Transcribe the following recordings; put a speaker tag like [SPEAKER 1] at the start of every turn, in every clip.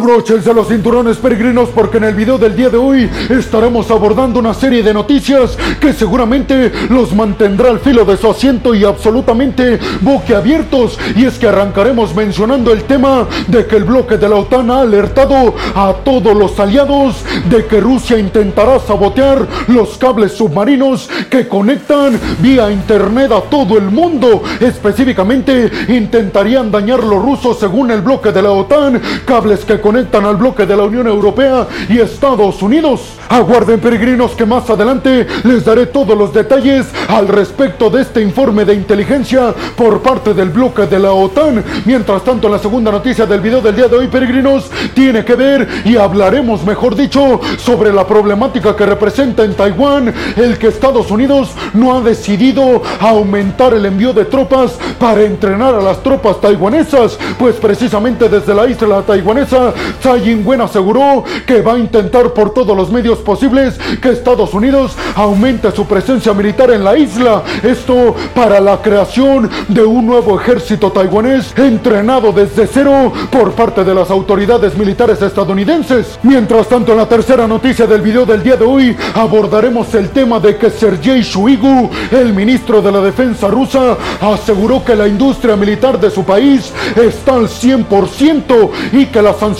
[SPEAKER 1] Abróchense los cinturones peregrinos porque en el video del día de hoy estaremos abordando una serie de noticias que seguramente los mantendrá al filo de su asiento y absolutamente boquiabiertos. Y es que arrancaremos mencionando el tema de que el bloque de la OTAN ha alertado a todos los aliados de que Rusia intentará sabotear los cables submarinos que conectan vía internet a todo el mundo. Específicamente intentarían dañar los rusos según el bloque de la OTAN, cables que conectan al bloque de la Unión Europea y Estados Unidos. Aguarden peregrinos que más adelante les daré todos los detalles al respecto de este informe de inteligencia por parte del bloque de la OTAN. Mientras tanto, la segunda noticia del video del día de hoy, peregrinos, tiene que ver y hablaremos, mejor dicho, sobre la problemática que representa en Taiwán el que Estados Unidos no ha decidido aumentar el envío de tropas para entrenar a las tropas taiwanesas, pues precisamente desde la isla taiwanesa, Tsai Ing-wen aseguró que va a intentar por todos los medios posibles que Estados Unidos aumente su presencia militar en la isla. Esto para la creación de un nuevo ejército taiwanés entrenado desde cero por parte de las autoridades militares estadounidenses. Mientras tanto, en la tercera noticia del video del día de hoy abordaremos el tema de que Sergei Shuigu, el ministro de la defensa rusa, aseguró que la industria militar de su país está al 100% y que las sanciones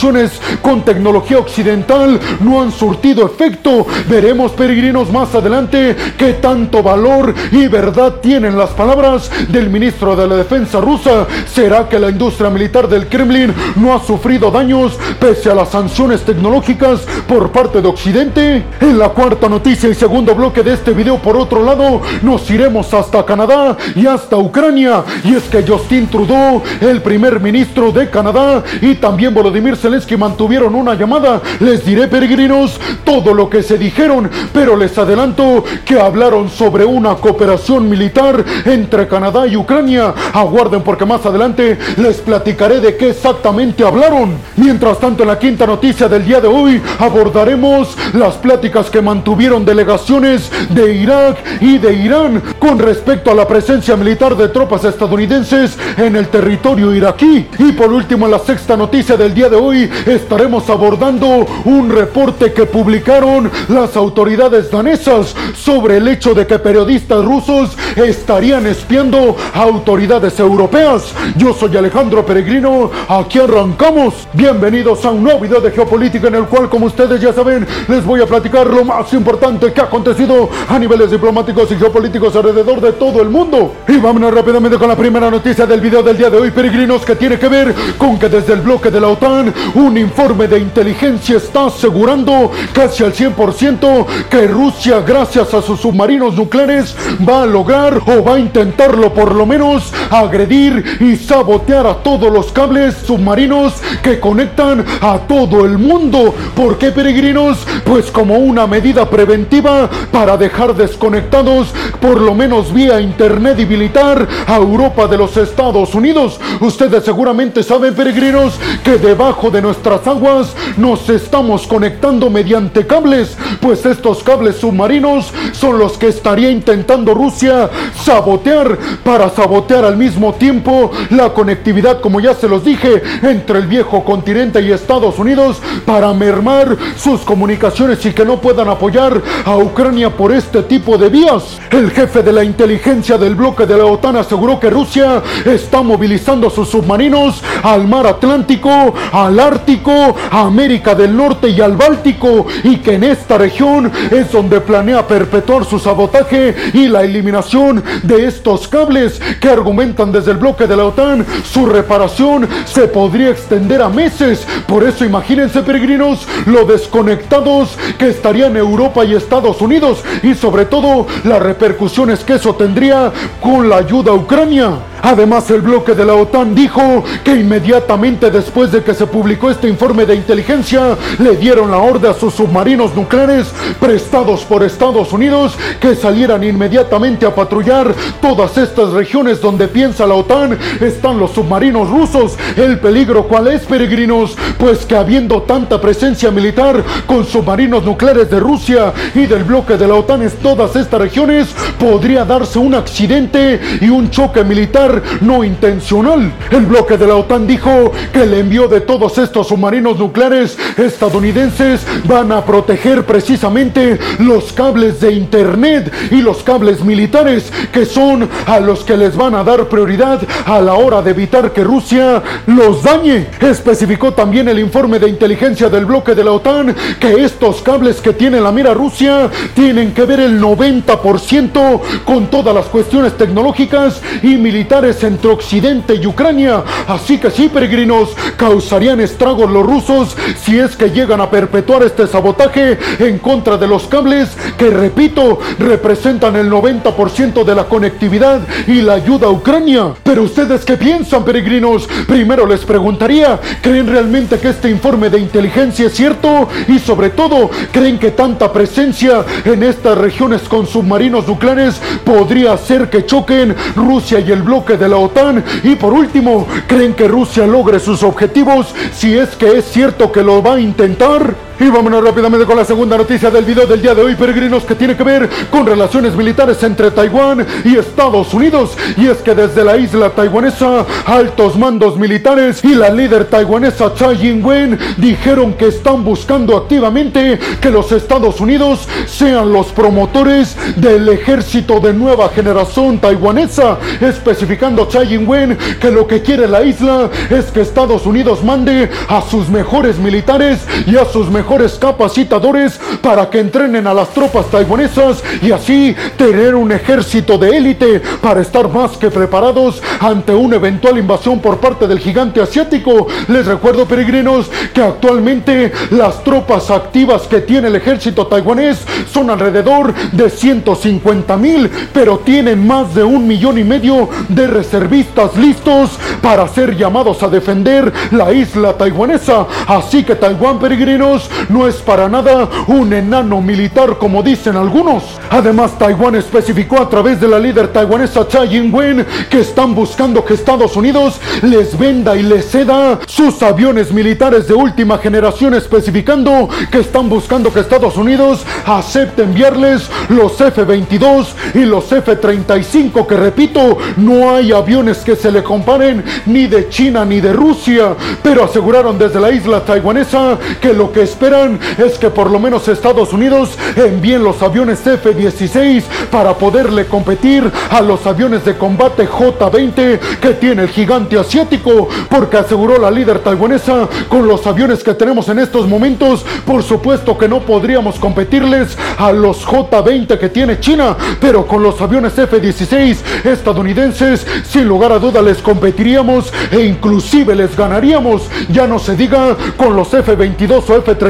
[SPEAKER 1] con tecnología occidental no han surtido efecto Veremos, peregrinos, más adelante qué tanto valor y verdad tienen las palabras del ministro de la Defensa rusa. ¿Será que la industria militar del Kremlin no ha sufrido daños pese a las sanciones tecnológicas por parte de Occidente? En la cuarta noticia y segundo bloque de este video, por otro lado, nos iremos hasta Canadá y hasta Ucrania. Y es que Justin Trudeau, el primer ministro de Canadá, y también Volodymyr Zelensky mantuvieron una llamada. Les diré, peregrinos, todo lo que se dijeron, pero les adelanto que hablaron sobre una cooperación militar entre Canadá y Ucrania. Aguarden porque más adelante les platicaré de qué exactamente hablaron. Mientras tanto, en la quinta noticia del día de hoy abordaremos las pláticas que mantuvieron delegaciones de Irak y de Irán con respecto a la presencia militar de tropas estadounidenses en el territorio iraquí. Y por último, en la sexta noticia del día de hoy estaremos abordando un reporte que publicaron las autoridades danesas sobre el hecho de que periodistas rusos estarían espiando a autoridades europeas. Yo soy Alejandro Peregrino, aquí arrancamos. Bienvenidos a un nuevo video de geopolítica en el cual, como ustedes ya saben, les voy a platicar lo más importante que ha acontecido a niveles diplomáticos y geopolíticos alrededor de todo el mundo. Y vámonos rápidamente con la primera noticia del video del día de hoy, peregrinos, que tiene que ver con que desde el bloque de la OTAN, un informe de inteligencia está asegurando casi al 100% que Rusia, gracias a sus submarinos nucleares, va a lograr o va a intentarlo por lo menos agredir y sabotear a todos los cables submarinos que conectan a todo el mundo. ¿Por qué peregrinos? Pues como una medida preventiva para dejar desconectados por lo menos vía internet y militar a Europa de los Estados Unidos. Ustedes seguramente saben peregrinos que debajo de nuestras aguas nos estamos conectando mediante cables pues estos cables submarinos son los que estaría intentando Rusia sabotear para sabotear al mismo tiempo la conectividad, como ya se los dije, entre el viejo continente y Estados Unidos para mermar sus comunicaciones y que no puedan apoyar a Ucrania por este tipo de vías. El jefe de la inteligencia del bloque de la OTAN aseguró que Rusia está movilizando sus submarinos al mar Atlántico, al Ártico, América del Norte y al Báltico y que en esta región es donde planea perpetuar su sabotaje y la eliminación de estos cables que argumentan desde el bloque de la OTAN su reparación se podría extender a meses. Por eso imagínense peregrinos lo desconectados que estarían Europa y Estados Unidos y sobre todo las repercusiones que eso tendría con la ayuda a Ucrania. Además, el bloque de la OTAN dijo que inmediatamente después de que se publicó este informe de inteligencia, le dieron la orden a sus submarinos nucleares prestados por Estados Unidos que salieran inmediatamente a patrullar todas estas regiones donde piensa la OTAN están los submarinos rusos. El peligro cuál es, peregrinos, pues que habiendo tanta presencia militar con submarinos nucleares de Rusia y del bloque de la OTAN en todas estas regiones, podría darse un accidente y un choque militar no intencional. El bloque de la OTAN dijo que el envío de todos estos submarinos nucleares estadounidenses van a proteger precisamente los cables de internet y los cables militares que son a los que les van a dar prioridad a la hora de evitar que Rusia los dañe. Especificó también el informe de inteligencia del bloque de la OTAN que estos cables que tiene la mira Rusia tienen que ver el 90% con todas las cuestiones tecnológicas y militares entre Occidente y Ucrania. Así que sí, peregrinos, causarían estragos los rusos si es que llegan a perpetuar este sabotaje en contra de los cables que, repito, representan el 90% de la conectividad y la ayuda a Ucrania. Pero ustedes qué piensan, peregrinos? Primero les preguntaría, ¿creen realmente que este informe de inteligencia es cierto? Y sobre todo, ¿creen que tanta presencia en estas regiones con submarinos nucleares podría hacer que choquen Rusia y el bloque de la OTAN? Y por último, ¿creen que Rusia logre sus objetivos si es que es cierto que lo va a intentar? Y vámonos rápidamente con la segunda noticia del video del día de hoy, peregrinos, que tiene que ver con relaciones militares entre Taiwán y Estados Unidos. Y es que desde la isla taiwanesa, altos mandos militares y la líder taiwanesa Tsai Ing-wen dijeron que están buscando activamente que los Estados Unidos sean los promotores del ejército de nueva generación taiwanesa, especificando Tsai Ing-wen que lo que quiere la isla es que Estados Unidos mande a sus mejores militares y a sus mejores capacitadores para que entrenen a las tropas taiwanesas y así tener un ejército de élite para estar más que preparados ante una eventual invasión por parte del gigante asiático. Les recuerdo, peregrinos, que actualmente las tropas activas que tiene el ejército taiwanés son alrededor de 150 mil, pero tienen más de un millón y medio de reservistas listos para ser llamados a defender la isla taiwanesa. Así que Taiwán, peregrinos, no es para nada un enano militar como dicen algunos. Además, Taiwán especificó a través de la líder taiwanesa Tsai Ing-wen que están buscando que Estados Unidos les venda y les ceda sus aviones militares de última generación, especificando que están buscando que Estados Unidos acepte enviarles los F-22 y los F-35, que repito, no hay aviones que se le comparen ni de China ni de Rusia, pero aseguraron desde la isla taiwanesa que lo que esperan es que por lo menos Estados Unidos envíen los aviones F-16 para poderle competir a los aviones de combate J-20 que tiene el gigante asiático, porque aseguró la líder taiwanesa con los aviones que tenemos en estos momentos, por supuesto que no podríamos competirles a los J-20 que tiene China, pero con los aviones F-16 estadounidenses, sin lugar a duda les competiríamos e inclusive les ganaríamos, ya no se diga con los F-22 o F-35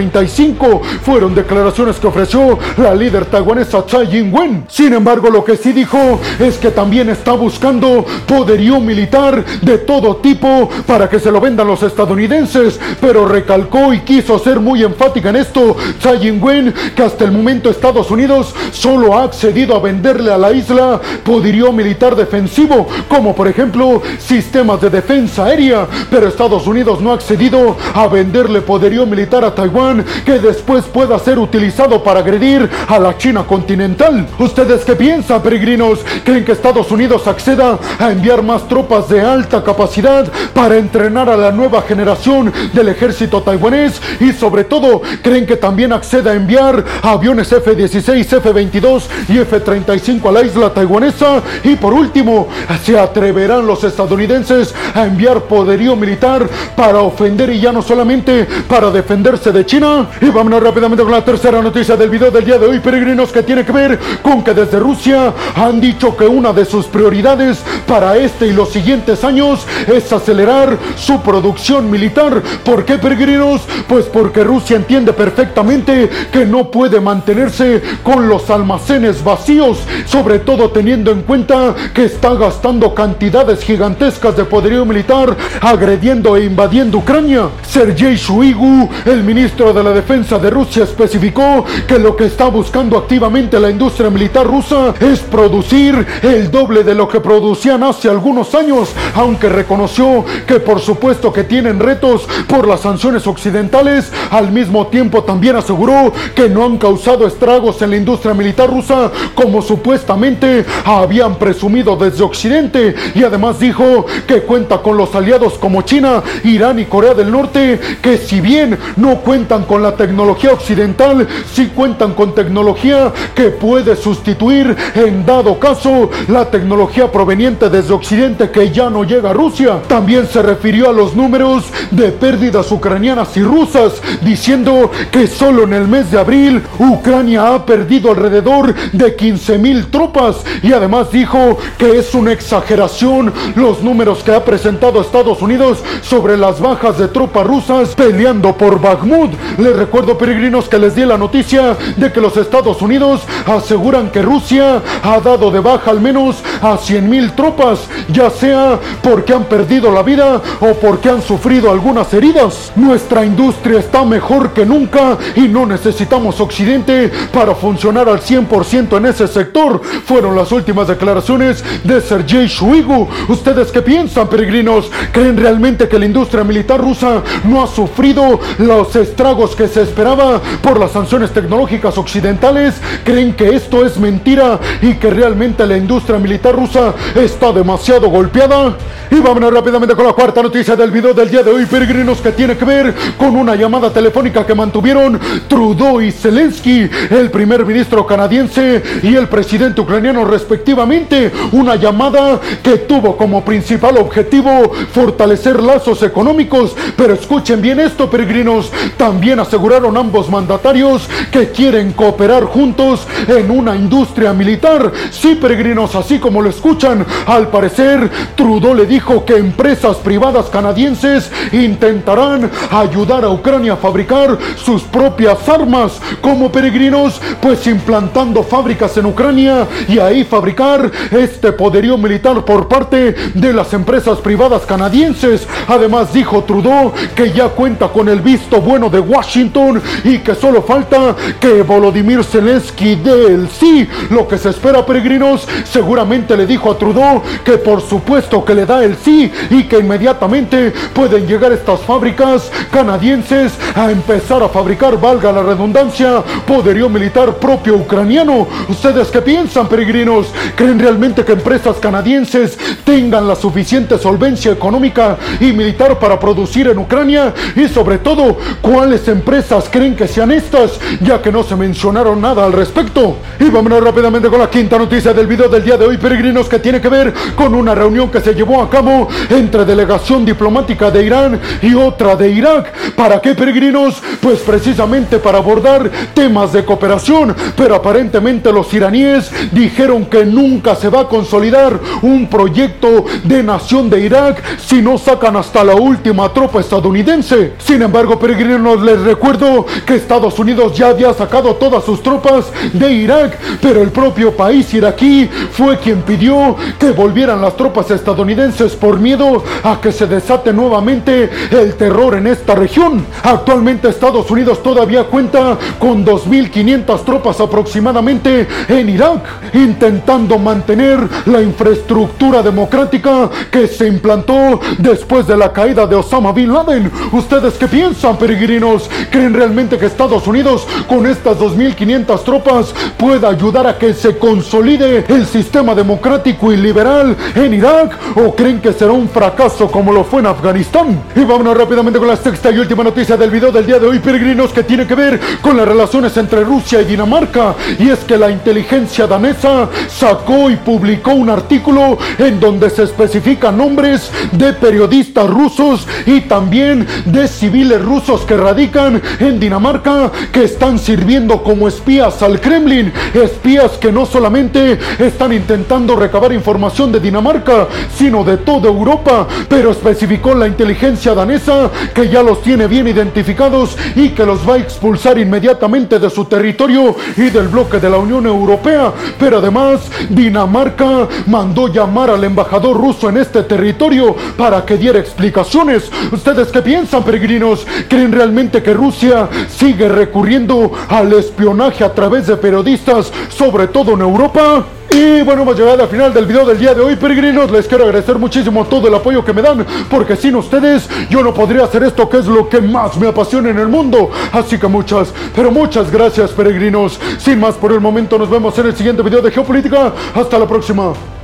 [SPEAKER 1] fueron declaraciones que ofreció la líder taiwanesa Tsai Ing-wen. Sin embargo, lo que sí dijo es que también está buscando poderío militar de todo tipo para que se lo vendan los estadounidenses, pero recalcó y quiso ser muy enfática en esto Tsai Ing-wen que hasta el momento Estados Unidos solo ha accedido a venderle a la isla poderío militar defensivo, como por ejemplo sistemas de defensa aérea, pero Estados Unidos no ha accedido a venderle poderío militar a Taiwán que después pueda ser utilizado para agredir a la China continental. ¿Ustedes qué piensan, peregrinos? ¿Creen que Estados Unidos acceda a enviar más tropas de alta capacidad para entrenar a la nueva generación del ejército taiwanés? Y sobre todo, ¿creen que también acceda a enviar aviones F-16, F-22 y F-35 a la isla taiwanesa? Y por último, ¿se atreverán los estadounidenses a enviar poderío militar para ofender y ya no solamente para defenderse de China? Y vámonos rápidamente con la tercera noticia del video del día de hoy, peregrinos, que tiene que ver con que desde Rusia han dicho que una de sus prioridades para este y los siguientes años es acelerar su producción militar. ¿Por qué, peregrinos? Pues porque Rusia entiende perfectamente que no puede mantenerse con los almacenes vacíos, sobre todo teniendo en cuenta que está gastando cantidades gigantescas de poderío militar agrediendo e invadiendo Ucrania. Sergei Shuigu, el ministro de la Defensa de Rusia especificó que lo que está buscando activamente la industria militar rusa es producir el doble de lo que producían hace algunos años, aunque reconoció que por supuesto que tienen retos por las sanciones occidentales, al mismo tiempo también aseguró que no han causado estragos en la industria militar rusa como supuestamente habían presumido desde Occidente y además dijo que cuenta con los aliados como China, Irán y Corea del Norte que si bien no cuentan con la tecnología occidental, sí cuentan con tecnología que puede sustituir en dado caso la tecnología proveniente desde Occidente que ya no llega a Rusia. También se refirió a los números de pérdidas ucranianas y rusas, diciendo que solo en el mes de abril Ucrania ha perdido alrededor de 15 mil tropas y además dijo que es una exageración los números que ha presentado Estados Unidos sobre las bajas de tropas rusas peleando por Bakhmut. Les recuerdo peregrinos que les di la noticia de que los Estados Unidos aseguran que Rusia ha dado de baja al menos a 100 mil tropas, ya sea porque han perdido la vida o porque han sufrido algunas heridas. Nuestra industria está mejor que nunca y no necesitamos Occidente para funcionar al 100% en ese sector. Fueron las últimas declaraciones de Sergei Shoigu. ¿Ustedes qué piensan, peregrinos? ¿Creen realmente que la industria militar rusa no ha sufrido los estragos que se esperaba por las sanciones tecnológicas occidentales? ¿Creen que esto es mentira y que realmente la industria militar rusa está demasiado golpeada? Y vámonos rápidamente con la cuarta noticia del video del día de hoy, peregrinos, que tiene que ver con una llamada telefónica que mantuvieron Trudeau y Zelensky, el primer ministro canadiense y el presidente ucraniano respectivamente. Una llamada que tuvo como principal objetivo fortalecer lazos económicos. Pero escuchen bien esto, peregrinos. También aseguraron ambos mandatarios que quieren cooperar juntos en una industria militar. Sí, peregrinos, así como lo escuchan. Al parecer, Trudeau le dijo que empresas privadas canadienses intentarán ayudar a Ucrania a fabricar sus propias armas como peregrinos, pues implantando fábricas en Ucrania y ahí fabricar este poderío militar por parte de las empresas privadas canadienses. Además dijo Trudeau que ya cuenta con el visto bueno de Washington y que solo falta que Volodymyr Zelensky dé el sí. Lo que se espera, peregrinos, seguramente le dijo a Trudeau que por supuesto que le da el sí y que inmediatamente pueden llegar estas fábricas canadienses a empezar a fabricar, valga la redundancia, poderío militar propio ucraniano. ¿Ustedes qué piensan, peregrinos? ¿Creen realmente que empresas canadienses tengan la suficiente solvencia económica y militar para producir en Ucrania? Y sobre todo, ¿cuáles empresas creen que sean estas? Ya que no se mencionaron nada al respecto. Y vámonos rápidamente con la quinta noticia del video del día de hoy, peregrinos, que tiene que ver con una reunión que se llevó a cabo entre delegación diplomática de Irán y otra de Irak. ¿Para qué, peregrinos? Pues precisamente para abordar temas de cooperación. Pero aparentemente los iraníes dijeron que nunca se va a consolidar un proyecto de nación de Irak si no sacan hasta la última tropa estadounidense. Sin embargo, peregrinos, les recuerdo que Estados Unidos ya había sacado todas sus tropas de Irak, pero el propio país iraquí fue quien pidió que volvieran las tropas estadounidenses por miedo a que se desate nuevamente el terror en esta región. Actualmente Estados Unidos todavía cuenta con 2.500 tropas aproximadamente en Irak, intentando mantener la infraestructura democrática que se implantó después de la caída de Osama Bin Laden. ¿Ustedes qué piensan, peregrinos? ¿Creen realmente que Estados Unidos con estas 2.500 tropas pueda ayudar a que se consolide el sistema democrático y liberal en Irak? ¿O creen que será un fracaso como lo fue en Afganistán? Y vámonos rápidamente con la sexta y última noticia del video del día de hoy, peregrinos, que tiene que ver con las relaciones entre Rusia y Dinamarca. Y es que la inteligencia danesa sacó y publicó un artículo en donde se especifican nombres de periodistas rusos y también de civiles rusos que radican en Dinamarca que están sirviendo como espías al Kremlin. Espías que no solamente están intentando recabar información de Dinamarca, sino de toda Europa. Pero especificó la inteligencia danesa que ya los tiene bien identificados y que los va a expulsar inmediatamente de su territorio y del bloque de la Unión Europea. Pero además, Dinamarca mandó llamar al embajador ruso en este territorio para que diera explicaciones. ¿Ustedes qué piensan, peregrinos? ¿Creen realmente que Rusia sigue recurriendo al espionaje a través de periodistas, sobre todo en Europa. Y bueno, hemos llegado al final del video del día de hoy, peregrinos. Les quiero agradecer muchísimo todo el apoyo que me dan, porque sin ustedes yo no podría hacer esto que es lo que más me apasiona en el mundo. Así que muchas, pero muchas gracias, peregrinos. Sin más por el momento, nos vemos en el siguiente video de Geopolítica. Hasta la próxima.